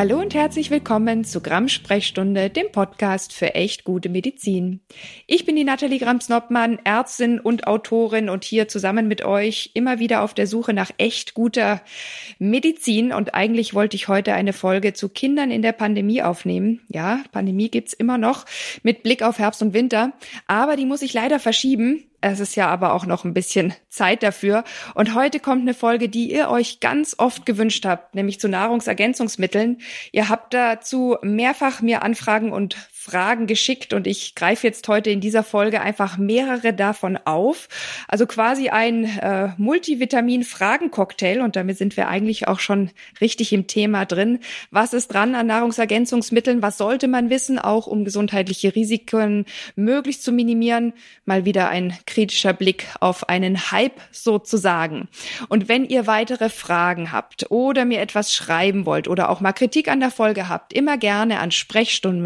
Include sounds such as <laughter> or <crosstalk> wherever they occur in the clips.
Hallo und herzlich willkommen zu Gramm Sprechstunde, dem Podcast für echt gute Medizin. Ich bin die Nathalie Grams-Noppmann, Ärztin und Autorin und hier zusammen mit euch immer wieder auf der Suche nach echt guter Medizin. Und eigentlich wollte ich heute eine Folge zu Kindern in der Pandemie aufnehmen. Ja, Pandemie gibt's immer noch mit Blick auf Herbst und Winter. Aber die muss ich leider verschieben. Es ist ja aber auch noch ein bisschen Zeit dafür. Und heute kommt eine Folge, die ihr euch ganz oft gewünscht habt, nämlich zu Nahrungsergänzungsmitteln. Ihr habt dazu mehrfach mir Anfragen und Fragen geschickt und ich greife jetzt heute in dieser Folge einfach mehrere davon auf. Also quasi ein äh, Multivitamin-Fragen-Cocktail und damit sind wir eigentlich auch schon richtig im Thema drin. Was ist dran an Nahrungsergänzungsmitteln? Was sollte man wissen, auch um gesundheitliche Risiken möglichst zu minimieren? Mal wieder ein kritischer Blick auf einen Hype sozusagen. Und wenn ihr weitere Fragen habt oder mir etwas schreiben wollt oder auch mal Kritik an der Folge habt, immer gerne an Sprechstunden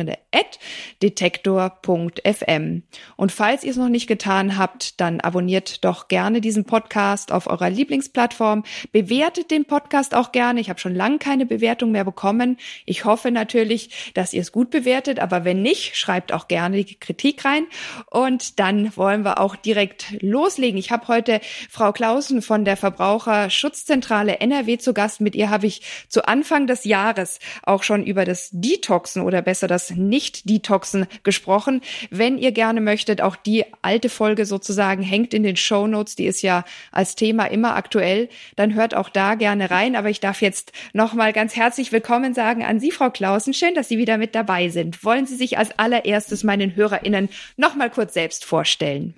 detektor.fm. Und falls ihr es noch nicht getan habt, dann abonniert doch gerne diesen Podcast auf eurer Lieblingsplattform. Bewertet den Podcast auch gerne. Ich habe schon lange keine Bewertung mehr bekommen. Ich hoffe natürlich, dass ihr es gut bewertet, aber wenn nicht, schreibt auch gerne die Kritik rein. Und dann wollen wir auch direkt loslegen. Ich habe heute Frau Klausen von der Verbraucherschutzzentrale NRW zu Gast. Mit ihr habe ich zu Anfang des Jahres auch schon über das Detoxen oder besser das nicht Detoxen gesprochen. Wenn ihr gerne möchtet, auch die alte Folge sozusagen hängt in den Show Notes, die ist ja als Thema immer aktuell, dann hört auch da gerne rein. Aber ich darf jetzt nochmal ganz herzlich willkommen sagen an Sie, Frau Klausen. Schön, dass Sie wieder mit dabei sind. Wollen Sie sich als allererstes meinen HörerInnen nochmal kurz selbst vorstellen?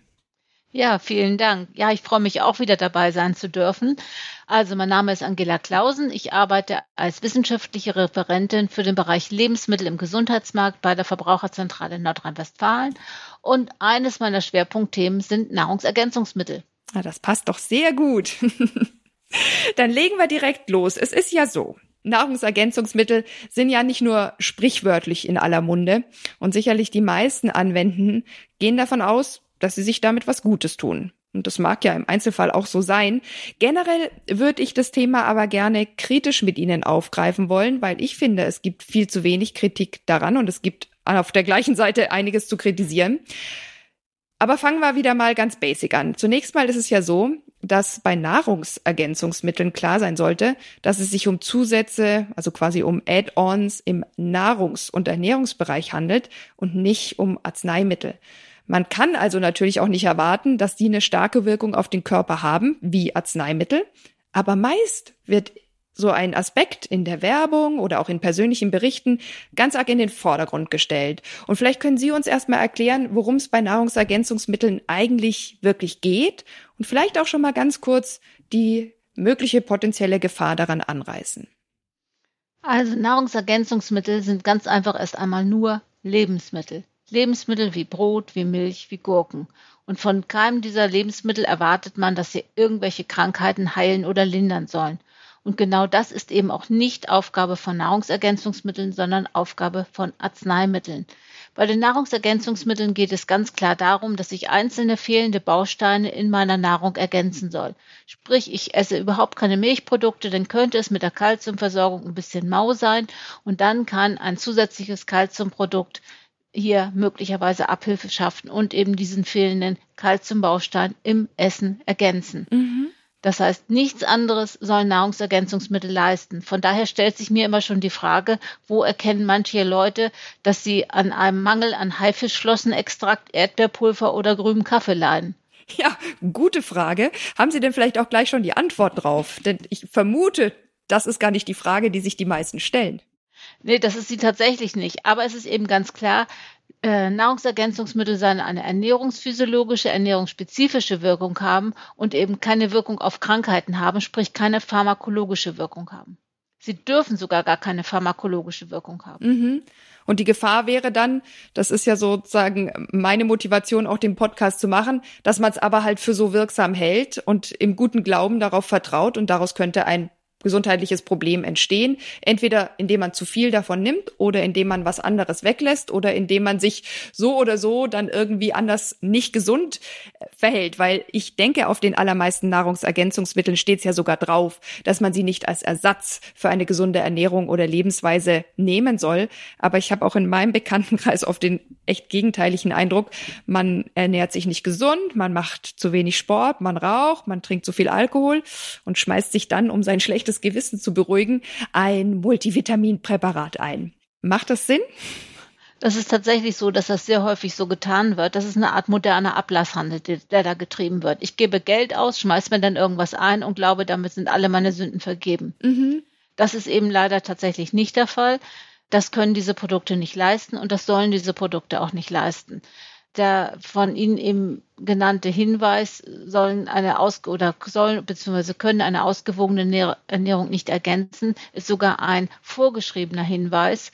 Ja, vielen Dank. Ja, ich freue mich auch wieder dabei sein zu dürfen. Also, mein Name ist Angela Klausen. Ich arbeite als wissenschaftliche Referentin für den Bereich Lebensmittel im Gesundheitsmarkt bei der Verbraucherzentrale Nordrhein-Westfalen. Und eines meiner Schwerpunktthemen sind Nahrungsergänzungsmittel. Ja, das passt doch sehr gut. <laughs> Dann legen wir direkt los. Es ist ja so. Nahrungsergänzungsmittel sind ja nicht nur sprichwörtlich in aller Munde und sicherlich die meisten Anwenden gehen davon aus, dass sie sich damit was Gutes tun. Und das mag ja im Einzelfall auch so sein. Generell würde ich das Thema aber gerne kritisch mit Ihnen aufgreifen wollen, weil ich finde, es gibt viel zu wenig Kritik daran und es gibt auf der gleichen Seite einiges zu kritisieren. Aber fangen wir wieder mal ganz basic an. Zunächst mal ist es ja so, dass bei Nahrungsergänzungsmitteln klar sein sollte, dass es sich um Zusätze, also quasi um Add-ons im Nahrungs- und Ernährungsbereich handelt und nicht um Arzneimittel. Man kann also natürlich auch nicht erwarten, dass die eine starke Wirkung auf den Körper haben, wie Arzneimittel. Aber meist wird so ein Aspekt in der Werbung oder auch in persönlichen Berichten ganz arg in den Vordergrund gestellt. Und vielleicht können Sie uns erstmal erklären, worum es bei Nahrungsergänzungsmitteln eigentlich wirklich geht und vielleicht auch schon mal ganz kurz die mögliche potenzielle Gefahr daran anreißen. Also Nahrungsergänzungsmittel sind ganz einfach erst einmal nur Lebensmittel. Lebensmittel wie Brot, wie Milch, wie Gurken. Und von keinem dieser Lebensmittel erwartet man, dass sie irgendwelche Krankheiten heilen oder lindern sollen. Und genau das ist eben auch nicht Aufgabe von Nahrungsergänzungsmitteln, sondern Aufgabe von Arzneimitteln. Bei den Nahrungsergänzungsmitteln geht es ganz klar darum, dass ich einzelne fehlende Bausteine in meiner Nahrung ergänzen soll. Sprich, ich esse überhaupt keine Milchprodukte, dann könnte es mit der Kalziumversorgung ein bisschen mau sein und dann kann ein zusätzliches Kalziumprodukt hier möglicherweise Abhilfe schaffen und eben diesen fehlenden Kalziumbaustein im Essen ergänzen. Mhm. Das heißt, nichts anderes sollen Nahrungsergänzungsmittel leisten. Von daher stellt sich mir immer schon die Frage, wo erkennen manche Leute, dass sie an einem Mangel an Haifischflossenextrakt, Erdbeerpulver oder grünem Kaffee leiden? Ja, gute Frage. Haben Sie denn vielleicht auch gleich schon die Antwort drauf? Denn ich vermute, das ist gar nicht die Frage, die sich die meisten stellen. Nee, das ist sie tatsächlich nicht. Aber es ist eben ganz klar, äh, Nahrungsergänzungsmittel sollen eine ernährungsphysiologische, ernährungsspezifische Wirkung haben und eben keine Wirkung auf Krankheiten haben, sprich keine pharmakologische Wirkung haben. Sie dürfen sogar gar keine pharmakologische Wirkung haben. Mhm. Und die Gefahr wäre dann, das ist ja sozusagen meine Motivation, auch den Podcast zu machen, dass man es aber halt für so wirksam hält und im guten Glauben darauf vertraut und daraus könnte ein gesundheitliches Problem entstehen. Entweder indem man zu viel davon nimmt oder indem man was anderes weglässt oder indem man sich so oder so dann irgendwie anders nicht gesund äh, verhält. Weil ich denke, auf den allermeisten Nahrungsergänzungsmitteln steht es ja sogar drauf, dass man sie nicht als Ersatz für eine gesunde Ernährung oder Lebensweise nehmen soll. Aber ich habe auch in meinem Bekanntenkreis oft den echt gegenteiligen Eindruck, man ernährt sich nicht gesund, man macht zu wenig Sport, man raucht, man trinkt zu viel Alkohol und schmeißt sich dann, um sein schlechtes schlechtes Gewissen zu beruhigen, ein Multivitaminpräparat ein. Macht das Sinn? Das ist tatsächlich so, dass das sehr häufig so getan wird. Das ist eine Art moderner Ablasshandel, der, der da getrieben wird. Ich gebe Geld aus, schmeiß mir dann irgendwas ein und glaube, damit sind alle meine Sünden vergeben. Mhm. Das ist eben leider tatsächlich nicht der Fall. Das können diese Produkte nicht leisten und das sollen diese Produkte auch nicht leisten der von Ihnen eben genannte Hinweis sollen eine aus oder sollen bzw. können eine ausgewogene Ernährung nicht ergänzen, ist sogar ein vorgeschriebener Hinweis,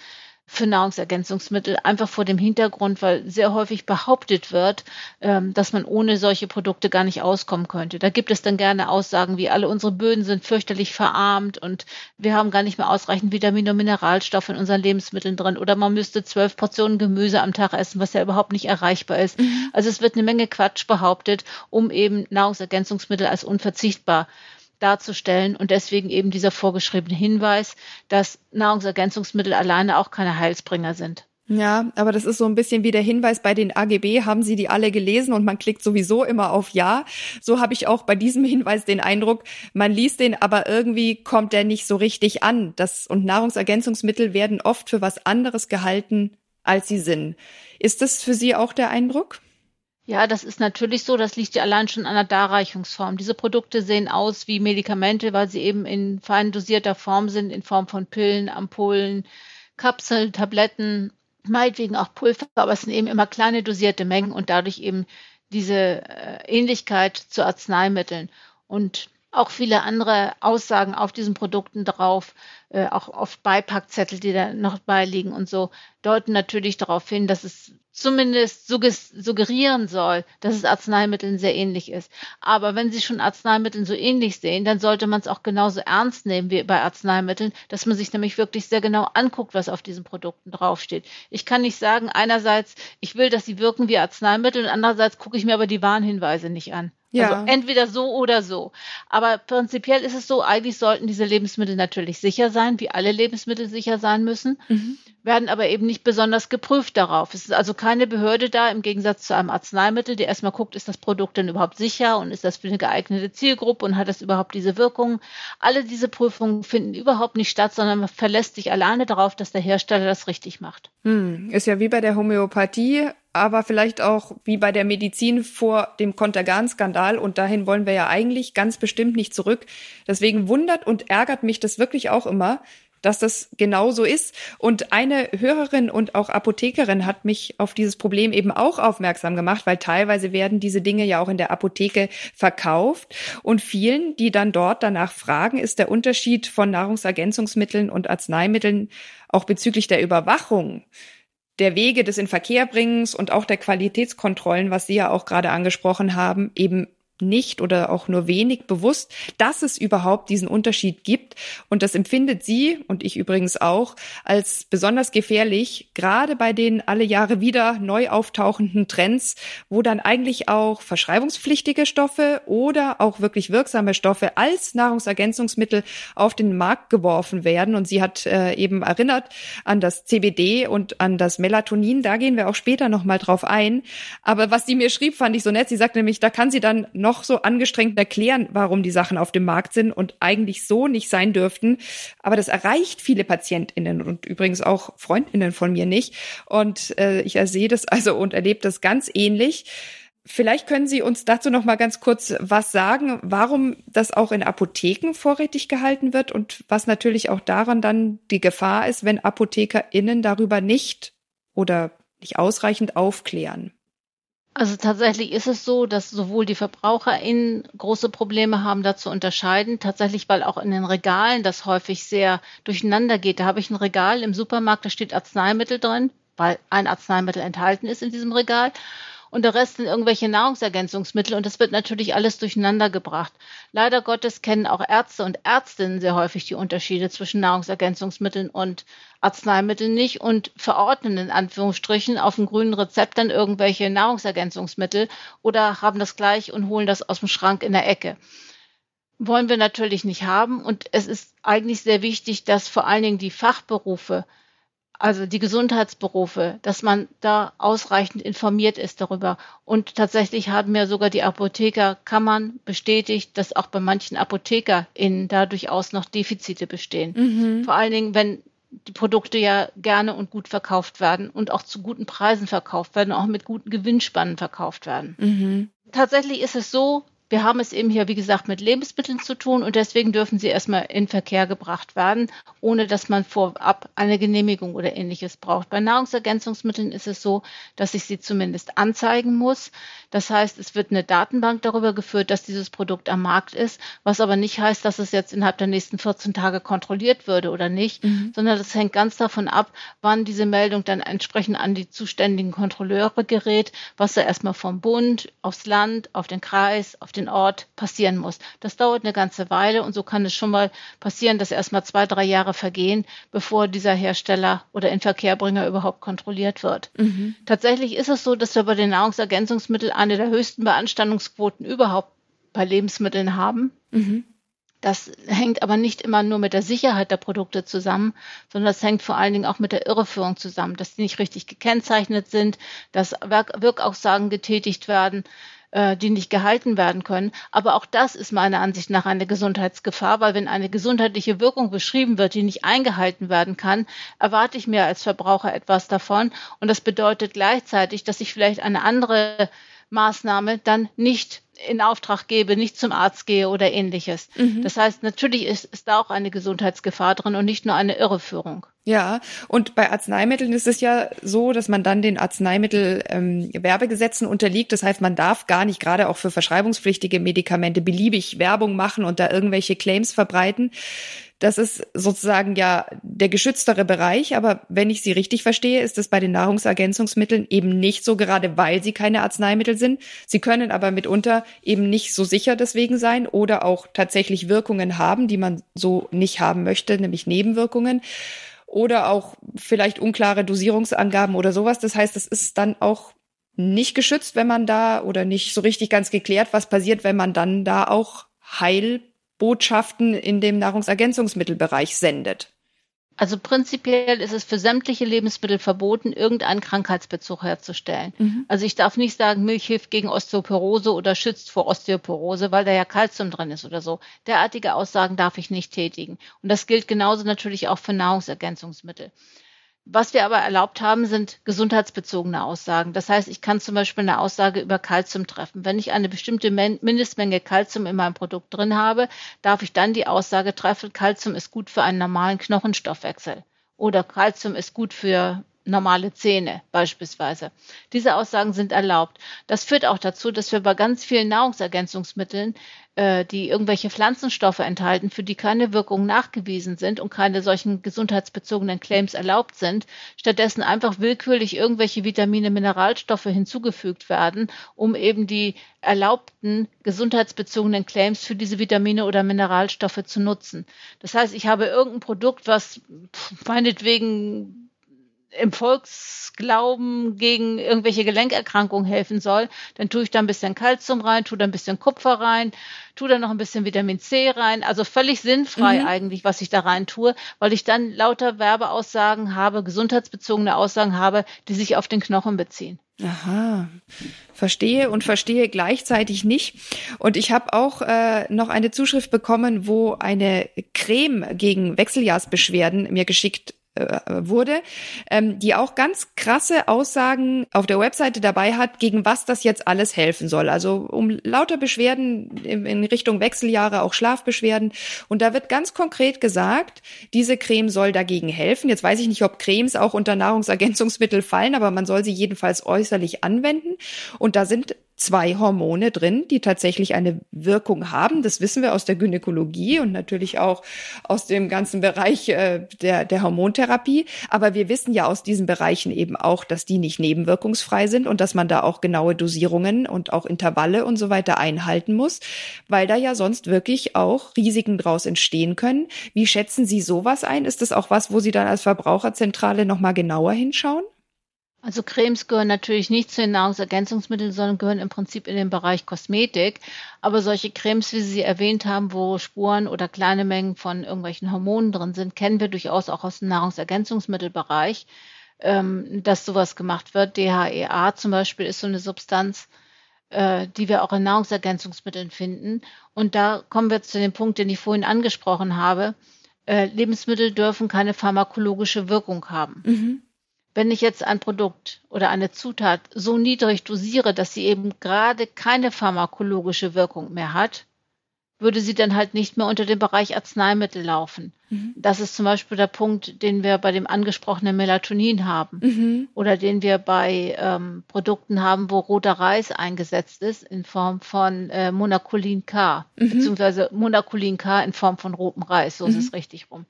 für Nahrungsergänzungsmittel, einfach vor dem Hintergrund, weil sehr häufig behauptet wird, ähm, dass man ohne solche Produkte gar nicht auskommen könnte. Da gibt es dann gerne Aussagen wie, alle unsere Böden sind fürchterlich verarmt und wir haben gar nicht mehr ausreichend Vitamine und Mineralstoffe in unseren Lebensmitteln drin oder man müsste zwölf Portionen Gemüse am Tag essen, was ja überhaupt nicht erreichbar ist. Mhm. Also es wird eine Menge Quatsch behauptet, um eben Nahrungsergänzungsmittel als unverzichtbar darzustellen und deswegen eben dieser vorgeschriebene Hinweis, dass Nahrungsergänzungsmittel alleine auch keine Heilsbringer sind. Ja, aber das ist so ein bisschen wie der Hinweis bei den AGB, haben Sie die alle gelesen und man klickt sowieso immer auf Ja. So habe ich auch bei diesem <laughs> Hinweis den Eindruck, man liest den, aber irgendwie kommt der nicht so richtig an. Das, und Nahrungsergänzungsmittel werden oft für was anderes gehalten, als sie sind. Ist das für Sie auch der Eindruck? Ja, das ist natürlich so. Das liegt ja allein schon an der Darreichungsform. Diese Produkte sehen aus wie Medikamente, weil sie eben in fein dosierter Form sind, in Form von Pillen, Ampullen, Kapseln, Tabletten, meinetwegen auch Pulver, aber es sind eben immer kleine dosierte Mengen und dadurch eben diese äh, Ähnlichkeit zu Arzneimitteln. Und auch viele andere Aussagen auf diesen Produkten drauf, äh, auch oft Beipackzettel, die da noch beiliegen und so, deuten natürlich darauf hin, dass es zumindest suggerieren soll, dass es Arzneimitteln sehr ähnlich ist. Aber wenn Sie schon Arzneimitteln so ähnlich sehen, dann sollte man es auch genauso ernst nehmen wie bei Arzneimitteln, dass man sich nämlich wirklich sehr genau anguckt, was auf diesen Produkten draufsteht. Ich kann nicht sagen, einerseits, ich will, dass sie wirken wie Arzneimittel und andererseits gucke ich mir aber die Warnhinweise nicht an. Ja. Also entweder so oder so. Aber prinzipiell ist es so, eigentlich sollten diese Lebensmittel natürlich sicher sein, wie alle Lebensmittel sicher sein müssen, mhm. werden aber eben nicht besonders geprüft darauf. Es ist also keine Behörde da, im Gegensatz zu einem Arzneimittel, die erstmal guckt, ist das Produkt denn überhaupt sicher und ist das für eine geeignete Zielgruppe und hat das überhaupt diese Wirkung. Alle diese Prüfungen finden überhaupt nicht statt, sondern man verlässt sich alleine darauf, dass der Hersteller das richtig macht. Hm. Ist ja wie bei der Homöopathie aber vielleicht auch wie bei der Medizin vor dem Kontergan-Skandal und dahin wollen wir ja eigentlich ganz bestimmt nicht zurück. Deswegen wundert und ärgert mich das wirklich auch immer, dass das genau so ist. Und eine Hörerin und auch Apothekerin hat mich auf dieses Problem eben auch aufmerksam gemacht, weil teilweise werden diese Dinge ja auch in der Apotheke verkauft. Und vielen, die dann dort danach fragen, ist der Unterschied von Nahrungsergänzungsmitteln und Arzneimitteln auch bezüglich der Überwachung der Wege des Inverkehrbringens und auch der Qualitätskontrollen, was Sie ja auch gerade angesprochen haben, eben nicht oder auch nur wenig bewusst, dass es überhaupt diesen Unterschied gibt. Und das empfindet sie und ich übrigens auch als besonders gefährlich, gerade bei den alle Jahre wieder neu auftauchenden Trends, wo dann eigentlich auch verschreibungspflichtige Stoffe oder auch wirklich wirksame Stoffe als Nahrungsergänzungsmittel auf den Markt geworfen werden. Und sie hat äh, eben erinnert an das CBD und an das Melatonin. Da gehen wir auch später nochmal drauf ein. Aber was sie mir schrieb, fand ich so nett. Sie sagt nämlich, da kann sie dann noch so angestrengt erklären, warum die Sachen auf dem Markt sind und eigentlich so nicht sein dürften. Aber das erreicht viele PatientInnen und übrigens auch FreundInnen von mir nicht. Und äh, ich sehe das also und erlebe das ganz ähnlich. Vielleicht können Sie uns dazu noch mal ganz kurz was sagen, warum das auch in Apotheken vorrätig gehalten wird und was natürlich auch daran dann die Gefahr ist, wenn ApothekerInnen darüber nicht oder nicht ausreichend aufklären. Also tatsächlich ist es so, dass sowohl die VerbraucherInnen große Probleme haben, da zu unterscheiden. Tatsächlich, weil auch in den Regalen das häufig sehr durcheinander geht. Da habe ich ein Regal im Supermarkt, da steht Arzneimittel drin, weil ein Arzneimittel enthalten ist in diesem Regal. Und der Rest sind irgendwelche Nahrungsergänzungsmittel und das wird natürlich alles durcheinander gebracht. Leider Gottes kennen auch Ärzte und Ärztinnen sehr häufig die Unterschiede zwischen Nahrungsergänzungsmitteln und Arzneimitteln nicht und verordnen in Anführungsstrichen auf dem grünen Rezept dann irgendwelche Nahrungsergänzungsmittel oder haben das gleich und holen das aus dem Schrank in der Ecke wollen wir natürlich nicht haben. Und es ist eigentlich sehr wichtig, dass vor allen Dingen die Fachberufe, also die Gesundheitsberufe, dass man da ausreichend informiert ist darüber. Und tatsächlich haben ja sogar die Apothekerkammern bestätigt, dass auch bei manchen ApothekerInnen da durchaus noch Defizite bestehen. Mhm. Vor allen Dingen, wenn die Produkte ja gerne und gut verkauft werden und auch zu guten Preisen verkauft werden, auch mit guten Gewinnspannen verkauft werden. Mhm. Tatsächlich ist es so, wir haben es eben hier, wie gesagt, mit Lebensmitteln zu tun und deswegen dürfen sie erstmal in Verkehr gebracht werden, ohne dass man vorab eine Genehmigung oder ähnliches braucht. Bei Nahrungsergänzungsmitteln ist es so, dass ich sie zumindest anzeigen muss. Das heißt, es wird eine Datenbank darüber geführt, dass dieses Produkt am Markt ist, was aber nicht heißt, dass es jetzt innerhalb der nächsten 14 Tage kontrolliert würde oder nicht, mhm. sondern das hängt ganz davon ab, wann diese Meldung dann entsprechend an die zuständigen Kontrolleure gerät, was da erstmal vom Bund, aufs Land, auf den Kreis, auf den Ort passieren muss. Das dauert eine ganze Weile und so kann es schon mal passieren, dass erstmal zwei, drei Jahre vergehen, bevor dieser Hersteller oder Inverkehrbringer überhaupt kontrolliert wird. Mhm. Tatsächlich ist es so, dass wir bei den Nahrungsergänzungsmitteln eine der höchsten Beanstandungsquoten überhaupt bei Lebensmitteln haben. Mhm. Das hängt aber nicht immer nur mit der Sicherheit der Produkte zusammen, sondern das hängt vor allen Dingen auch mit der Irreführung zusammen, dass die nicht richtig gekennzeichnet sind, dass Wirkaussagen getätigt werden, äh, die nicht gehalten werden können. Aber auch das ist meiner Ansicht nach eine Gesundheitsgefahr, weil wenn eine gesundheitliche Wirkung beschrieben wird, die nicht eingehalten werden kann, erwarte ich mir als Verbraucher etwas davon. Und das bedeutet gleichzeitig, dass ich vielleicht eine andere Maßnahme dann nicht in Auftrag gebe, nicht zum Arzt gehe oder ähnliches. Mhm. Das heißt, natürlich ist, ist da auch eine Gesundheitsgefahr drin und nicht nur eine Irreführung. Ja, und bei Arzneimitteln ist es ja so, dass man dann den Arzneimittelwerbegesetzen ähm, unterliegt. Das heißt, man darf gar nicht gerade auch für verschreibungspflichtige Medikamente beliebig Werbung machen und da irgendwelche Claims verbreiten. Das ist sozusagen ja der geschütztere Bereich, aber wenn ich Sie richtig verstehe, ist es bei den Nahrungsergänzungsmitteln eben nicht so, gerade weil sie keine Arzneimittel sind. Sie können aber mitunter eben nicht so sicher deswegen sein oder auch tatsächlich Wirkungen haben, die man so nicht haben möchte, nämlich Nebenwirkungen oder auch vielleicht unklare Dosierungsangaben oder sowas. Das heißt, es ist dann auch nicht geschützt, wenn man da oder nicht so richtig ganz geklärt, was passiert, wenn man dann da auch Heil Botschaften in dem Nahrungsergänzungsmittelbereich sendet. Also prinzipiell ist es für sämtliche Lebensmittel verboten, irgendeinen Krankheitsbezug herzustellen. Mhm. Also ich darf nicht sagen, Milch hilft gegen Osteoporose oder schützt vor Osteoporose, weil da ja Kalzium drin ist oder so. Derartige Aussagen darf ich nicht tätigen. Und das gilt genauso natürlich auch für Nahrungsergänzungsmittel. Was wir aber erlaubt haben, sind gesundheitsbezogene Aussagen. Das heißt, ich kann zum Beispiel eine Aussage über Kalzium treffen. Wenn ich eine bestimmte Mindestmenge Kalzium in meinem Produkt drin habe, darf ich dann die Aussage treffen, Kalzium ist gut für einen normalen Knochenstoffwechsel. Oder Kalzium ist gut für normale Zähne beispielsweise. Diese Aussagen sind erlaubt. Das führt auch dazu, dass wir bei ganz vielen Nahrungsergänzungsmitteln äh, die irgendwelche Pflanzenstoffe enthalten, für die keine Wirkung nachgewiesen sind und keine solchen gesundheitsbezogenen Claims erlaubt sind, stattdessen einfach willkürlich irgendwelche Vitamine, Mineralstoffe hinzugefügt werden, um eben die erlaubten gesundheitsbezogenen Claims für diese Vitamine oder Mineralstoffe zu nutzen. Das heißt, ich habe irgendein Produkt, was meinetwegen im Volksglauben gegen irgendwelche Gelenkerkrankungen helfen soll, dann tue ich da ein bisschen Kalzium rein, tue da ein bisschen Kupfer rein, tue da noch ein bisschen Vitamin C rein. Also völlig sinnfrei mhm. eigentlich, was ich da rein tue, weil ich dann lauter Werbeaussagen habe, gesundheitsbezogene Aussagen habe, die sich auf den Knochen beziehen. Aha, verstehe und verstehe gleichzeitig nicht. Und ich habe auch äh, noch eine Zuschrift bekommen, wo eine Creme gegen Wechseljahrsbeschwerden mir geschickt wurde, ähm, die auch ganz krasse Aussagen auf der Webseite dabei hat, gegen was das jetzt alles helfen soll. Also um lauter Beschwerden in, in Richtung Wechseljahre, auch Schlafbeschwerden. Und da wird ganz konkret gesagt, diese Creme soll dagegen helfen. Jetzt weiß ich nicht, ob Cremes auch unter Nahrungsergänzungsmittel fallen, aber man soll sie jedenfalls äußerlich anwenden. Und da sind zwei Hormone drin, die tatsächlich eine Wirkung haben. Das wissen wir aus der Gynäkologie und natürlich auch aus dem ganzen Bereich äh, der, der Hormontherapie. Aber wir wissen ja aus diesen Bereichen eben auch, dass die nicht nebenwirkungsfrei sind und dass man da auch genaue Dosierungen und auch Intervalle und so weiter einhalten muss, weil da ja sonst wirklich auch Risiken draus entstehen können. Wie schätzen Sie sowas ein? Ist das auch was, wo Sie dann als Verbraucherzentrale nochmal genauer hinschauen? Also Cremes gehören natürlich nicht zu den Nahrungsergänzungsmitteln, sondern gehören im Prinzip in den Bereich Kosmetik. Aber solche Cremes, wie Sie sie erwähnt haben, wo Spuren oder kleine Mengen von irgendwelchen Hormonen drin sind, kennen wir durchaus auch aus dem Nahrungsergänzungsmittelbereich, ähm, dass sowas gemacht wird. DHEA zum Beispiel ist so eine Substanz, äh, die wir auch in Nahrungsergänzungsmitteln finden. Und da kommen wir zu dem Punkt, den ich vorhin angesprochen habe. Äh, Lebensmittel dürfen keine pharmakologische Wirkung haben. Mhm. Wenn ich jetzt ein Produkt oder eine Zutat so niedrig dosiere, dass sie eben gerade keine pharmakologische Wirkung mehr hat, würde sie dann halt nicht mehr unter den Bereich Arzneimittel laufen. Mhm. Das ist zum Beispiel der Punkt, den wir bei dem angesprochenen Melatonin haben mhm. oder den wir bei ähm, Produkten haben, wo roter Reis eingesetzt ist in Form von äh, Monacolin K, mhm. beziehungsweise Monacolin K in Form von rotem Reis, so ist es mhm. richtig rum.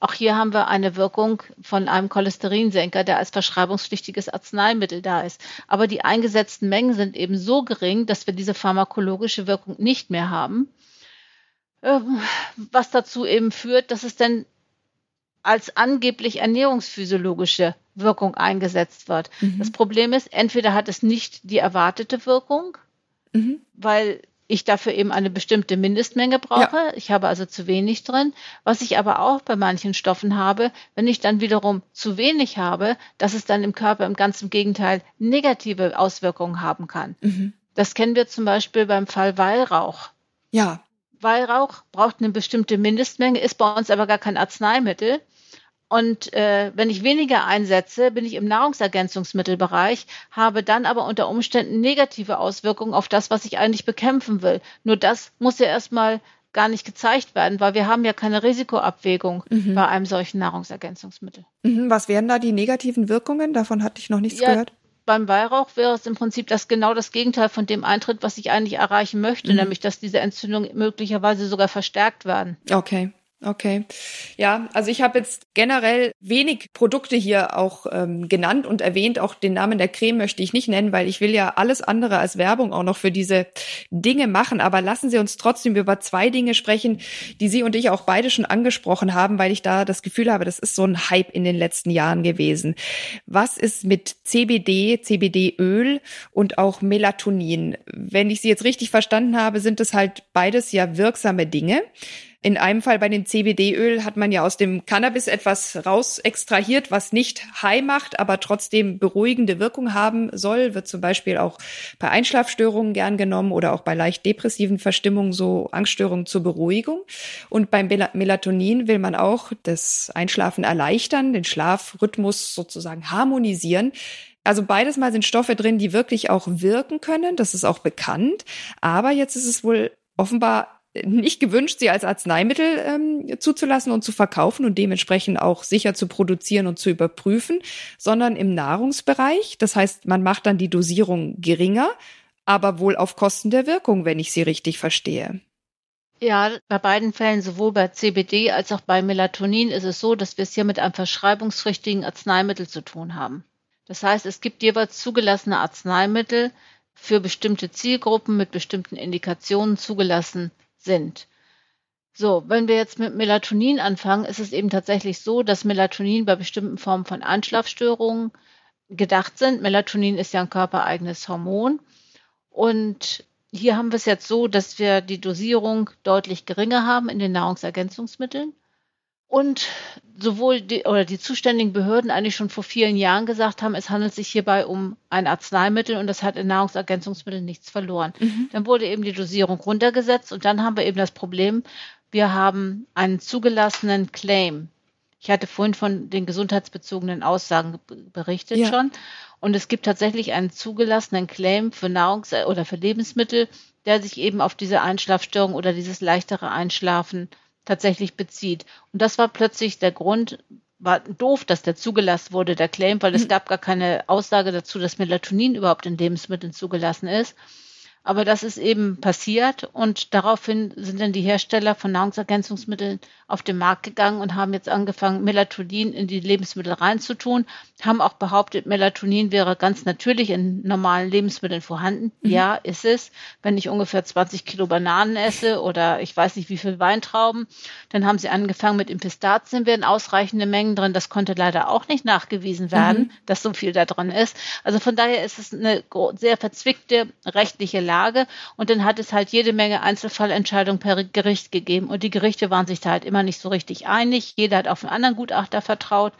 Auch hier haben wir eine Wirkung von einem Cholesterinsenker, der als verschreibungspflichtiges Arzneimittel da ist. Aber die eingesetzten Mengen sind eben so gering, dass wir diese pharmakologische Wirkung nicht mehr haben. Ähm, was dazu eben führt, dass es dann als angeblich ernährungsphysiologische Wirkung eingesetzt wird. Mhm. Das Problem ist, entweder hat es nicht die erwartete Wirkung, mhm. weil ich dafür eben eine bestimmte Mindestmenge brauche. Ja. Ich habe also zu wenig drin. Was ich aber auch bei manchen Stoffen habe, wenn ich dann wiederum zu wenig habe, dass es dann im Körper im ganzen Gegenteil negative Auswirkungen haben kann. Mhm. Das kennen wir zum Beispiel beim Fall Weihrauch. Ja. Weihrauch braucht eine bestimmte Mindestmenge, ist bei uns aber gar kein Arzneimittel. Und äh, wenn ich weniger einsetze, bin ich im Nahrungsergänzungsmittelbereich, habe dann aber unter Umständen negative Auswirkungen auf das, was ich eigentlich bekämpfen will. Nur das muss ja erstmal gar nicht gezeigt werden, weil wir haben ja keine Risikoabwägung mhm. bei einem solchen Nahrungsergänzungsmittel. Mhm. Was wären da die negativen Wirkungen? Davon hatte ich noch nichts ja, gehört. Beim Weihrauch wäre es im Prinzip das genau das Gegenteil von dem Eintritt, was ich eigentlich erreichen möchte, mhm. nämlich dass diese Entzündungen möglicherweise sogar verstärkt werden. Okay. Okay. Ja, also ich habe jetzt generell wenig Produkte hier auch ähm, genannt und erwähnt. Auch den Namen der Creme möchte ich nicht nennen, weil ich will ja alles andere als Werbung auch noch für diese Dinge machen. Aber lassen Sie uns trotzdem über zwei Dinge sprechen, die Sie und ich auch beide schon angesprochen haben, weil ich da das Gefühl habe, das ist so ein Hype in den letzten Jahren gewesen. Was ist mit CBD, CBD-Öl und auch Melatonin? Wenn ich Sie jetzt richtig verstanden habe, sind es halt beides ja wirksame Dinge. In einem Fall bei dem CBD-Öl hat man ja aus dem Cannabis etwas raus extrahiert, was nicht high macht, aber trotzdem beruhigende Wirkung haben soll. Wird zum Beispiel auch bei Einschlafstörungen gern genommen oder auch bei leicht depressiven Verstimmungen, so Angststörungen zur Beruhigung. Und beim Melatonin will man auch das Einschlafen erleichtern, den Schlafrhythmus sozusagen harmonisieren. Also beides mal sind Stoffe drin, die wirklich auch wirken können. Das ist auch bekannt. Aber jetzt ist es wohl offenbar nicht gewünscht, sie als Arzneimittel ähm, zuzulassen und zu verkaufen und dementsprechend auch sicher zu produzieren und zu überprüfen, sondern im Nahrungsbereich. Das heißt, man macht dann die Dosierung geringer, aber wohl auf Kosten der Wirkung, wenn ich sie richtig verstehe. Ja, bei beiden Fällen, sowohl bei CBD als auch bei Melatonin, ist es so, dass wir es hier mit einem verschreibungspflichtigen Arzneimittel zu tun haben. Das heißt, es gibt jeweils zugelassene Arzneimittel für bestimmte Zielgruppen mit bestimmten Indikationen zugelassen sind. So, wenn wir jetzt mit Melatonin anfangen, ist es eben tatsächlich so, dass Melatonin bei bestimmten Formen von Einschlafstörungen gedacht sind. Melatonin ist ja ein körpereigenes Hormon. Und hier haben wir es jetzt so, dass wir die Dosierung deutlich geringer haben in den Nahrungsergänzungsmitteln. Und sowohl die, oder die zuständigen Behörden eigentlich schon vor vielen Jahren gesagt haben, es handelt sich hierbei um ein Arzneimittel und das hat in Nahrungsergänzungsmitteln nichts verloren. Mhm. Dann wurde eben die Dosierung runtergesetzt und dann haben wir eben das Problem, wir haben einen zugelassenen Claim. Ich hatte vorhin von den gesundheitsbezogenen Aussagen berichtet ja. schon. Und es gibt tatsächlich einen zugelassenen Claim für Nahrungs- oder für Lebensmittel, der sich eben auf diese Einschlafstörung oder dieses leichtere Einschlafen tatsächlich bezieht. Und das war plötzlich der Grund, war doof, dass der zugelassen wurde, der Claim, weil es mhm. gab gar keine Aussage dazu, dass Melatonin überhaupt in Lebensmitteln zugelassen ist. Aber das ist eben passiert und daraufhin sind dann die Hersteller von Nahrungsergänzungsmitteln auf den Markt gegangen und haben jetzt angefangen, Melatonin in die Lebensmittel reinzutun, haben auch behauptet, Melatonin wäre ganz natürlich in normalen Lebensmitteln vorhanden. Mhm. Ja, ist es. Wenn ich ungefähr 20 Kilo Bananen esse oder ich weiß nicht wie viel Weintrauben, dann haben sie angefangen mit den Pistazien wären ausreichende Mengen drin. Das konnte leider auch nicht nachgewiesen werden, mhm. dass so viel da drin ist. Also von daher ist es eine sehr verzwickte rechtliche Lage und dann hat es halt jede Menge Einzelfallentscheidungen per Gericht gegeben und die Gerichte waren sich da halt immer immer nicht so richtig einig. Jeder hat auf einen anderen Gutachter vertraut.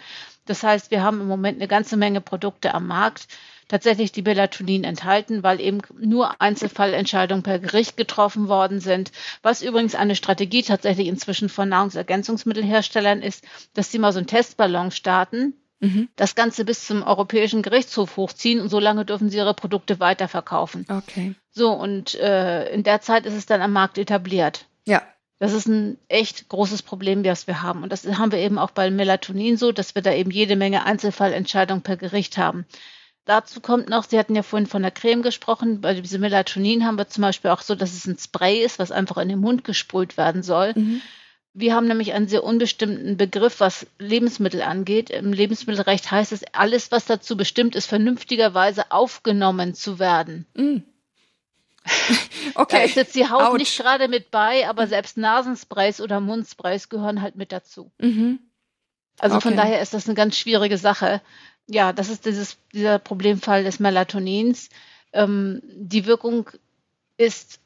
Das heißt, wir haben im Moment eine ganze Menge Produkte am Markt, tatsächlich die Melatonin enthalten, weil eben nur Einzelfallentscheidungen per Gericht getroffen worden sind. Was übrigens eine Strategie tatsächlich inzwischen von Nahrungsergänzungsmittelherstellern ist, dass sie mal so einen Testballon starten, mhm. das Ganze bis zum Europäischen Gerichtshof hochziehen und solange dürfen sie ihre Produkte weiterverkaufen. Okay. So, und äh, in der Zeit ist es dann am Markt etabliert. Ja. Das ist ein echt großes Problem, das wir haben. Und das haben wir eben auch bei Melatonin so, dass wir da eben jede Menge Einzelfallentscheidungen per Gericht haben. Dazu kommt noch, Sie hatten ja vorhin von der Creme gesprochen, bei diesem Melatonin haben wir zum Beispiel auch so, dass es ein Spray ist, was einfach in den Mund gesprüht werden soll. Mhm. Wir haben nämlich einen sehr unbestimmten Begriff, was Lebensmittel angeht. Im Lebensmittelrecht heißt es, alles, was dazu bestimmt ist, vernünftigerweise aufgenommen zu werden. Mhm. <laughs> Okay. Da ist jetzt die Haut Ouch. nicht gerade mit bei, aber selbst Nasensprays oder Mundsprays gehören halt mit dazu. Mhm. Also okay. von daher ist das eine ganz schwierige Sache. Ja, das ist dieses, dieser Problemfall des Melatonins. Ähm, die Wirkung ist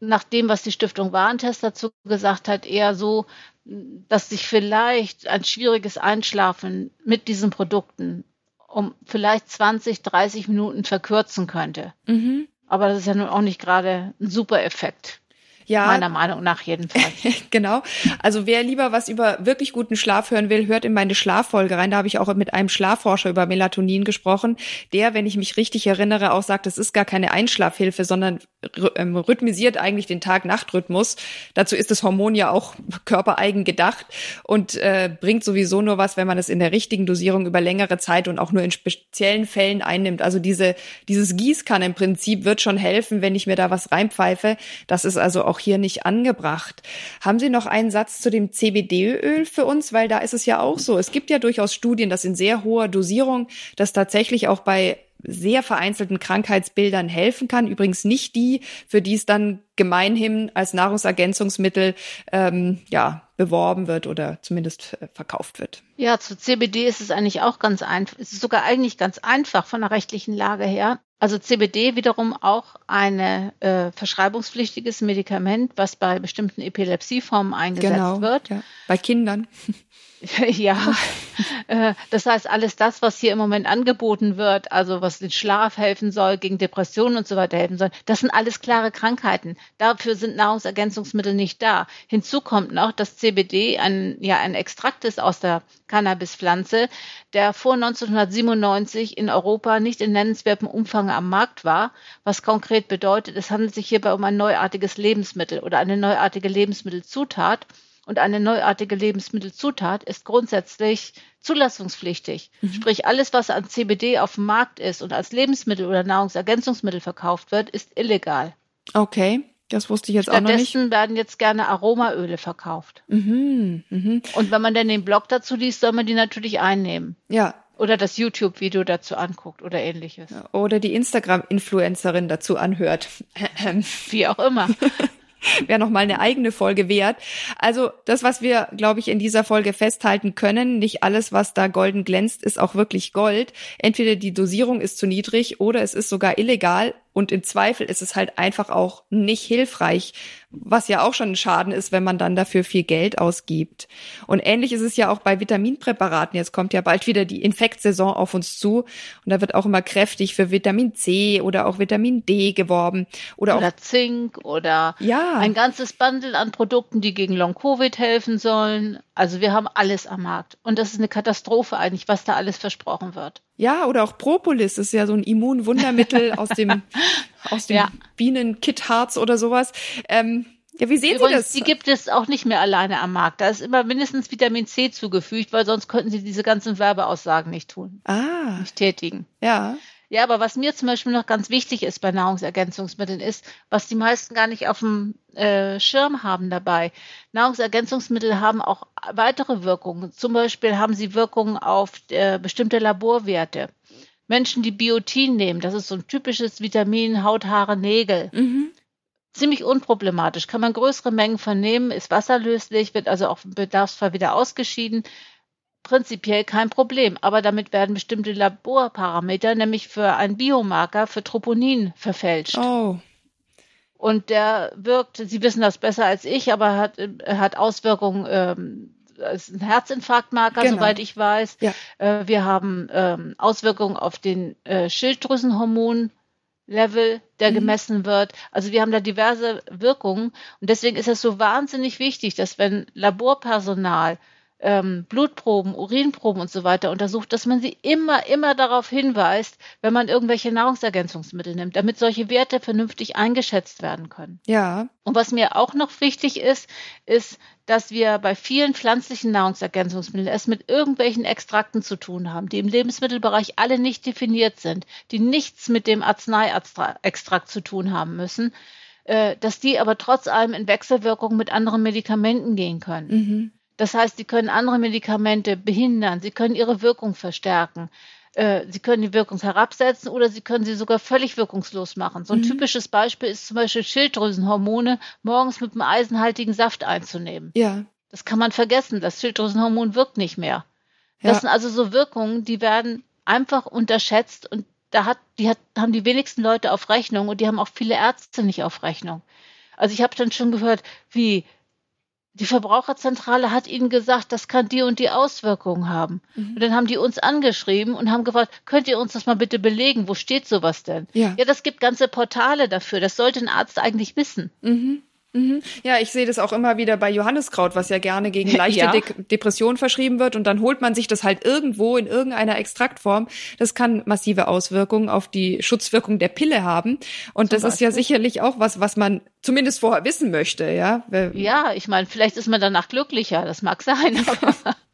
nach dem, was die Stiftung Warentest dazu gesagt hat, eher so, dass sich vielleicht ein schwieriges Einschlafen mit diesen Produkten um vielleicht 20, 30 Minuten verkürzen könnte. Mhm. Aber das ist ja nun auch nicht gerade ein super Effekt. Ja. Meiner Meinung nach jedenfalls. <laughs> genau. Also wer lieber was über wirklich guten Schlaf hören will, hört in meine Schlaffolge rein. Da habe ich auch mit einem Schlafforscher über Melatonin gesprochen, der, wenn ich mich richtig erinnere, auch sagt, es ist gar keine Einschlafhilfe, sondern rhythmisiert eigentlich den Tag-Nacht-Rhythmus. Dazu ist das Hormon ja auch körpereigen gedacht und äh, bringt sowieso nur was, wenn man es in der richtigen Dosierung über längere Zeit und auch nur in speziellen Fällen einnimmt. Also diese, dieses Gießkannenprinzip wird schon helfen, wenn ich mir da was reinpfeife. Das ist also auch auch hier nicht angebracht. Haben Sie noch einen Satz zu dem CBD-Öl für uns? Weil da ist es ja auch so. Es gibt ja durchaus Studien, dass in sehr hoher Dosierung das tatsächlich auch bei sehr vereinzelten Krankheitsbildern helfen kann. Übrigens nicht die, für die es dann gemeinhin als Nahrungsergänzungsmittel ähm, ja beworben wird oder zumindest äh, verkauft wird. Ja, zu CBD ist es eigentlich auch ganz einfach. Es ist sogar eigentlich ganz einfach von der rechtlichen Lage her. Also CBD wiederum auch ein äh, verschreibungspflichtiges Medikament, was bei bestimmten Epilepsieformen eingesetzt genau, wird. Ja. Bei Kindern. <laughs> <laughs> ja, äh, das heißt, alles das, was hier im Moment angeboten wird, also was den Schlaf helfen soll, gegen Depressionen und so weiter helfen soll, das sind alles klare Krankheiten. Dafür sind Nahrungsergänzungsmittel nicht da. Hinzu kommt noch, dass CBD ein, ja, ein Extrakt ist aus der Cannabispflanze, der vor 1997 in Europa nicht in nennenswertem Umfang am Markt war, was konkret bedeutet, es handelt sich hierbei um ein neuartiges Lebensmittel oder eine neuartige Lebensmittelzutat und eine neuartige Lebensmittelzutat ist grundsätzlich zulassungspflichtig. Mhm. Sprich, alles, was an CBD auf dem Markt ist und als Lebensmittel oder Nahrungsergänzungsmittel verkauft wird, ist illegal. Okay. Das wusste ich jetzt auch noch nicht. Stattdessen werden jetzt gerne Aromaöle verkauft. Mhm, mh. Und wenn man dann den Blog dazu liest, soll man die natürlich einnehmen. Ja. Oder das YouTube-Video dazu anguckt oder ähnliches. Oder die Instagram-Influencerin dazu anhört. Wie auch immer. <laughs> <laughs> wäre noch mal eine eigene Folge wert. Also das, was wir, glaube ich, in dieser Folge festhalten können, nicht alles, was da golden glänzt, ist auch wirklich Gold. Entweder die Dosierung ist zu niedrig oder es ist sogar illegal und im Zweifel ist es halt einfach auch nicht hilfreich, was ja auch schon ein Schaden ist, wenn man dann dafür viel Geld ausgibt. Und ähnlich ist es ja auch bei Vitaminpräparaten. Jetzt kommt ja bald wieder die Infektsaison auf uns zu und da wird auch immer kräftig für Vitamin C oder auch Vitamin D geworben oder, oder auch Zink oder ja. ein ganzes Bundle an Produkten, die gegen Long Covid helfen sollen. Also wir haben alles am Markt und das ist eine Katastrophe eigentlich, was da alles versprochen wird. Ja, oder auch Propolis ist ja so ein Immunwundermittel <laughs> aus dem, aus dem ja. Bienenkitharz oder sowas. Ähm, Ja, wie sehen Übrigens, Sie das? Die gibt es auch nicht mehr alleine am Markt. Da ist immer mindestens Vitamin C zugefügt, weil sonst könnten Sie diese ganzen Werbeaussagen nicht tun, Ah, nicht tätigen. ja. Ja, aber was mir zum Beispiel noch ganz wichtig ist bei Nahrungsergänzungsmitteln ist, was die meisten gar nicht auf dem äh, Schirm haben dabei. Nahrungsergänzungsmittel haben auch weitere Wirkungen. Zum Beispiel haben sie Wirkungen auf äh, bestimmte Laborwerte. Menschen, die Biotin nehmen, das ist so ein typisches Vitamin, Haut, Haare, Nägel. Mhm. Ziemlich unproblematisch. Kann man größere Mengen vernehmen, ist wasserlöslich, wird also auch im Bedarfsfall wieder ausgeschieden prinzipiell kein Problem, aber damit werden bestimmte Laborparameter, nämlich für einen Biomarker für Troponin verfälscht. Oh. Und der wirkt, Sie wissen das besser als ich, aber hat, hat Auswirkungen, ähm, ist ein Herzinfarktmarker, Genau. soweit ich weiß. Ja. Äh, wir haben ähm, Auswirkungen auf den äh, Schilddrüsenhormon. Level, der Mhm. gemessen wird. Also wir haben da diverse Wirkungen und deswegen ist es so wahnsinnig wichtig, dass wenn Laborpersonal ähm, Blutproben, Urinproben und so weiter untersucht, dass man sie immer, immer darauf hinweist, wenn man irgendwelche Nahrungsergänzungsmittel nimmt, damit solche Werte vernünftig eingeschätzt werden können. Ja. Und was mir auch noch wichtig ist, ist, dass wir bei vielen pflanzlichen Nahrungsergänzungsmitteln es mit irgendwelchen Extrakten zu tun haben, die im Lebensmittelbereich alle nicht definiert sind, die nichts mit dem Arzneiextrakt zu tun haben müssen, äh, dass die aber trotz allem in Wechselwirkung mit anderen Medikamenten gehen können. Mhm. Das heißt, sie können andere Medikamente behindern, sie können ihre Wirkung verstärken. Äh, Sie können die Wirkung herabsetzen oder Sie können sie sogar völlig wirkungslos machen. So ein Mhm. typisches Beispiel ist zum Beispiel Schilddrüsenhormone morgens mit einem eisenhaltigen Saft einzunehmen. Ja. Das kann man vergessen. Das Schilddrüsenhormon wirkt nicht mehr. Das Ja. sind also so Wirkungen, die werden einfach unterschätzt und da hat, die hat, haben die wenigsten Leute auf Rechnung und die haben auch viele Ärzte nicht auf Rechnung. Also ich habe dann schon gehört, wie die Verbraucherzentrale hat ihnen gesagt, das kann die und die Auswirkungen haben. Mhm. Und dann haben die uns angeschrieben und haben gefragt, könnt ihr uns das mal bitte belegen? Wo steht sowas denn? Ja. Ja, das gibt ganze Portale dafür. Das sollte ein Arzt eigentlich wissen. Mhm. Mhm. Ja, ich sehe das auch immer wieder bei Johanniskraut, was ja gerne gegen <laughs> leichte Ja. De Depression verschrieben wird. Und dann holt man sich das halt irgendwo in irgendeiner Extraktform. Das kann massive Auswirkungen auf die Schutzwirkung der Pille haben. Und Zum das ist ja Beispiel. sicherlich auch was, was man zumindest vorher wissen möchte, ja. Ja, ich meine, vielleicht ist man danach glücklicher. Das mag sein, <laughs>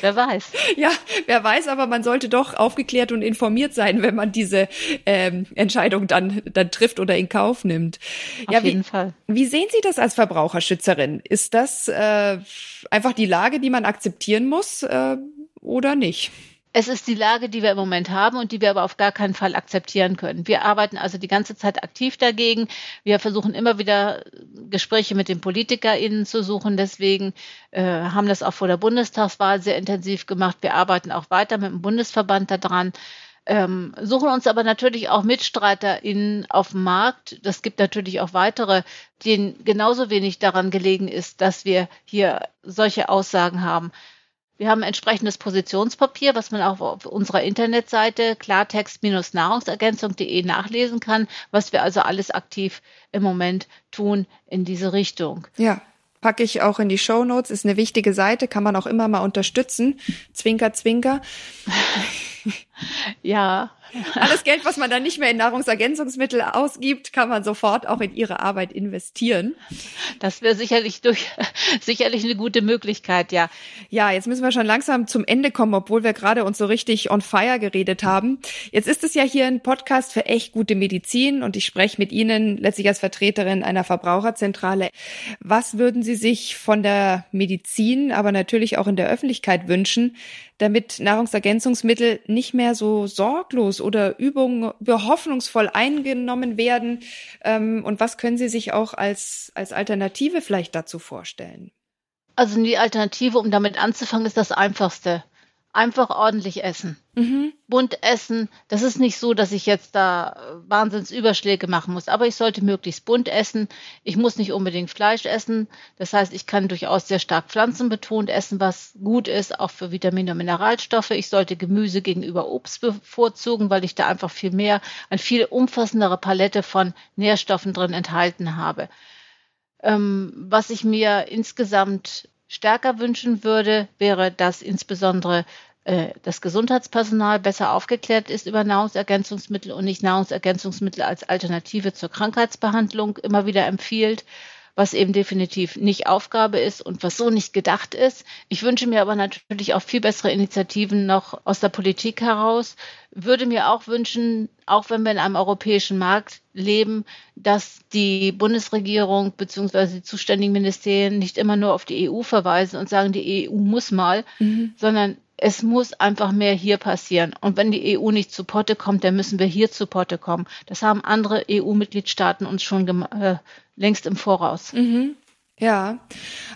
wer weiß. <laughs> Ja, wer weiß, aber man sollte doch aufgeklärt und informiert sein, wenn man diese ähm, Entscheidung dann, dann trifft oder in Kauf nimmt. Auf ja, wie, jeden Fall. wie sehen Sie das als Verbraucherschützerin? Ist das äh, einfach die Lage, die man akzeptieren muss äh, oder nicht? Es ist die Lage, die wir im Moment haben und die wir aber auf gar keinen Fall akzeptieren können. Wir arbeiten also die ganze Zeit aktiv dagegen. Wir versuchen immer wieder Gespräche mit den PolitikerInnen zu suchen. Deswegen äh, haben das auch vor der Bundestagswahl sehr intensiv gemacht. Wir arbeiten auch weiter mit dem Bundesverband daran. Ähm, suchen uns aber natürlich auch MitstreiterInnen auf dem Markt. Das gibt natürlich auch weitere, denen genauso wenig daran gelegen ist, dass wir hier solche Aussagen haben. Wir haben ein entsprechendes Positionspapier, was man auch auf unserer Internetseite klartext-nahrungsergänzung.de nachlesen kann, was wir also alles aktiv im Moment tun in diese Richtung. Ja, packe ich auch in die Show Notes. Ist eine wichtige Seite, kann man auch immer mal unterstützen. Zwinker, zwinker. <laughs> Ja, <laughs> Alles Geld, was man dann nicht mehr in Nahrungsergänzungsmittel ausgibt, kann man sofort auch in ihre Arbeit investieren. das wäre sicherlich durch, <laughs> sicherlich eine gute Möglichkeit, ja. Ja, jetzt müssen wir schon langsam zum Ende kommen, obwohl wir gerade uns so richtig on fire geredet haben. Jetzt ist es ja hier ein Podcast für echt gute Medizin und ich spreche mit Ihnen letztlich als Vertreterin einer Verbraucherzentrale. Was würden Sie sich von der Medizin, aber natürlich auch in der Öffentlichkeit wünschen, damit Nahrungsergänzungsmittel nicht mehr so sorglos oder Übungen hoffnungsvoll eingenommen werden? Ähm, Und was können Sie sich auch als, als Alternative vielleicht dazu vorstellen? Also die Alternative, um damit anzufangen, ist das Einfachste. Einfach ordentlich essen. Mhm. Bunt essen. Das ist nicht so, dass ich jetzt da äh, Wahnsinnsüberschläge machen muss, aber ich sollte möglichst bunt essen. Ich muss nicht unbedingt Fleisch essen. Das heißt, ich kann durchaus sehr stark pflanzenbetont essen, was gut ist, auch für Vitamine und Mineralstoffe. Ich sollte Gemüse gegenüber Obst bevorzugen, weil ich da einfach viel mehr, eine viel umfassendere Palette von Nährstoffen drin enthalten habe. Ähm, was ich mir insgesamt stärker wünschen würde, wäre, dass insbesondere äh, das Gesundheitspersonal besser aufgeklärt ist über Nahrungsergänzungsmittel und nicht Nahrungsergänzungsmittel als Alternative zur Krankheitsbehandlung immer wieder empfiehlt, was eben definitiv nicht Aufgabe ist und was so nicht gedacht ist. Ich wünsche mir aber natürlich auch viel bessere Initiativen noch aus der Politik heraus. Würde mir auch wünschen, auch wenn wir in einem europäischen Markt leben, dass die Bundesregierung bzw. die zuständigen Ministerien nicht immer nur auf die EU verweisen und sagen, die EU muss mal, mhm. sondern es muss einfach mehr hier passieren. Und wenn die EU nicht zu Potte kommt, dann müssen wir hier zu Potte kommen. Das haben andere EU-Mitgliedstaaten uns schon äh, längst im Voraus. Mhm. Ja,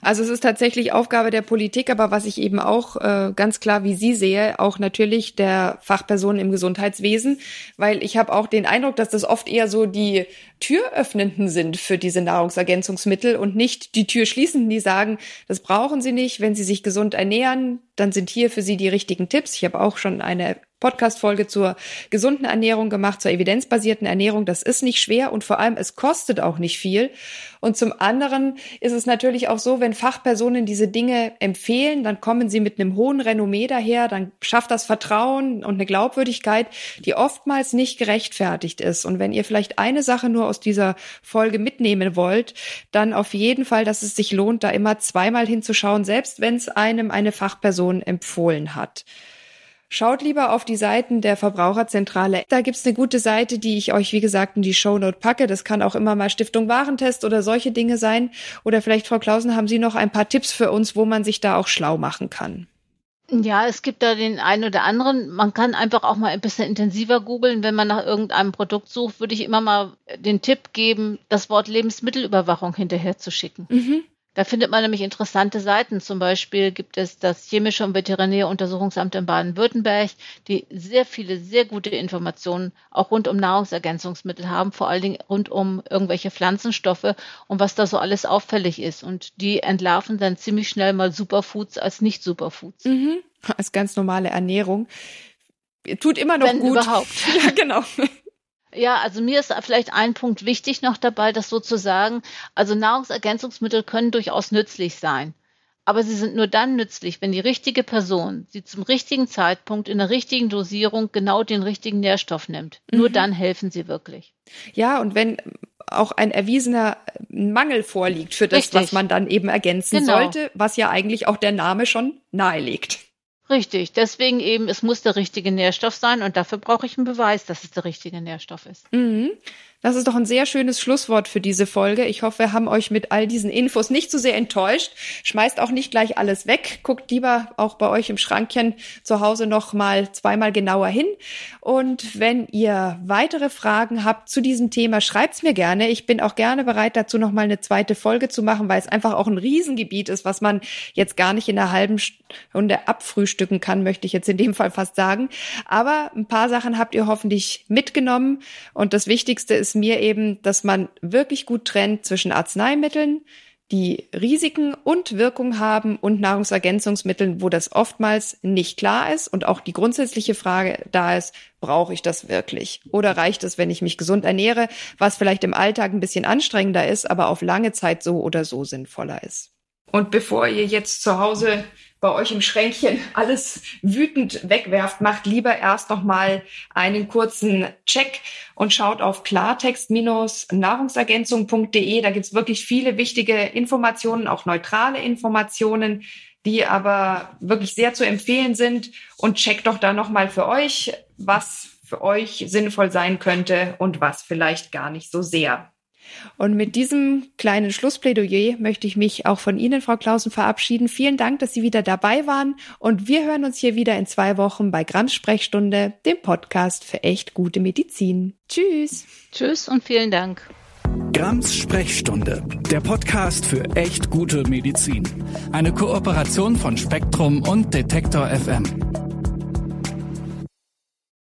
also es ist tatsächlich Aufgabe der Politik, aber was ich eben auch äh, ganz klar wie Sie sehe, auch natürlich der Fachpersonen im Gesundheitswesen, weil ich habe auch den Eindruck, dass das oft eher so die Türöffnenden sind für diese Nahrungsergänzungsmittel und nicht die Türschließenden, die sagen, das brauchen Sie nicht, wenn Sie sich gesund ernähren, dann sind hier für Sie die richtigen Tipps. Ich habe auch schon eine Podcast-Folge zur gesunden Ernährung gemacht, zur evidenzbasierten Ernährung. Das ist nicht schwer und vor allem es kostet auch nicht viel. Und zum anderen ist es natürlich auch so, wenn Fachpersonen diese Dinge empfehlen, dann kommen sie mit einem hohen Renommee daher, dann schafft das Vertrauen und eine Glaubwürdigkeit, die oftmals nicht gerechtfertigt ist. Und wenn ihr vielleicht eine Sache nur aus dieser Folge mitnehmen wollt, dann auf jeden Fall, dass es sich lohnt, da immer zweimal hinzuschauen, selbst wenn es einem eine Fachperson empfohlen hat. Schaut lieber auf die Seiten der Verbraucherzentrale. Da gibt's eine gute Seite, die ich euch, wie gesagt, in die Shownote packe. Das kann auch immer mal Stiftung Warentest oder solche Dinge sein. Oder vielleicht, Frau Klausen, haben Sie noch ein paar Tipps für uns, wo man sich da auch schlau machen kann? Ja, es gibt da den einen oder anderen. Man kann einfach auch mal ein bisschen intensiver googeln. Wenn man nach irgendeinem Produkt sucht, würde ich immer mal den Tipp geben, das Wort Lebensmittelüberwachung hinterher zu schicken. Mhm. Da findet man nämlich interessante Seiten. Zum Beispiel gibt es das Chemische und Veterinäruntersuchungsamt in Baden-Württemberg, die sehr viele, sehr gute Informationen auch rund um Nahrungsergänzungsmittel haben, vor allen Dingen rund um irgendwelche Pflanzenstoffe und was da so alles auffällig ist. Und die entlarven dann ziemlich schnell mal Superfoods als Nicht-Superfoods. Mhm. Als ganz normale Ernährung. Tut immer noch Wenn gut. Überhaupt. <laughs> Ja, genau. Ja, also mir ist vielleicht ein Punkt wichtig noch dabei, das sozusagen, also Nahrungsergänzungsmittel können durchaus nützlich sein. Aber sie sind nur dann nützlich, wenn die richtige Person sie zum richtigen Zeitpunkt in der richtigen Dosierung genau den richtigen Nährstoff nimmt. Mhm. Nur dann helfen sie wirklich. Ja, und wenn auch ein erwiesener Mangel vorliegt für das, Richtig. was man dann eben ergänzen genau. sollte, was ja eigentlich auch der Name schon nahelegt. Richtig, deswegen eben, es muss der richtige Nährstoff sein und dafür brauche ich einen Beweis, dass es der richtige Nährstoff ist. Mhm. Das ist doch ein sehr schönes Schlusswort für diese Folge. Ich hoffe, wir haben euch mit all diesen Infos nicht zu so sehr enttäuscht. Schmeißt auch nicht gleich alles weg. Guckt lieber auch bei euch im Schrankchen zu Hause noch mal zweimal genauer hin. Und wenn ihr weitere Fragen habt zu diesem Thema, schreibt's mir gerne. Ich bin auch gerne bereit dazu noch mal eine zweite Folge zu machen, weil es einfach auch ein Riesengebiet ist, was man jetzt gar nicht in einer halben Stunde abfrühstücken kann, möchte ich jetzt in dem Fall fast sagen. Aber ein paar Sachen habt ihr hoffentlich mitgenommen. Und das Wichtigste ist, ist mir eben, dass man wirklich gut trennt zwischen Arzneimitteln, die Risiken und Wirkung haben und Nahrungsergänzungsmitteln, wo das oftmals nicht klar ist und auch die grundsätzliche Frage da ist, brauche ich das wirklich? Oder reicht es, wenn ich mich gesund ernähre, was vielleicht im Alltag ein bisschen anstrengender ist, aber auf lange Zeit so oder so sinnvoller ist? Und bevor ihr jetzt zu Hause bei euch im Schränkchen <laughs> alles wütend wegwerft, macht lieber erst noch mal einen kurzen Check und schaut auf klartext-nahrungsergänzung.de. Da gibt's wirklich viele wichtige Informationen, auch neutrale Informationen, die aber wirklich sehr zu empfehlen sind. Und checkt doch da noch mal für euch, was für euch sinnvoll sein könnte und was vielleicht gar nicht so sehr. Und mit diesem kleinen Schlussplädoyer möchte ich mich auch von Ihnen, Frau Klausen, verabschieden. Vielen Dank, dass Sie wieder dabei waren. Und wir hören uns hier wieder in zwei Wochen bei Grams Sprechstunde, dem Podcast für echt gute Medizin. Tschüss. Tschüss und vielen Dank. Grams Sprechstunde, der Podcast für echt gute Medizin. Eine Kooperation von Spektrum und Detektor FM.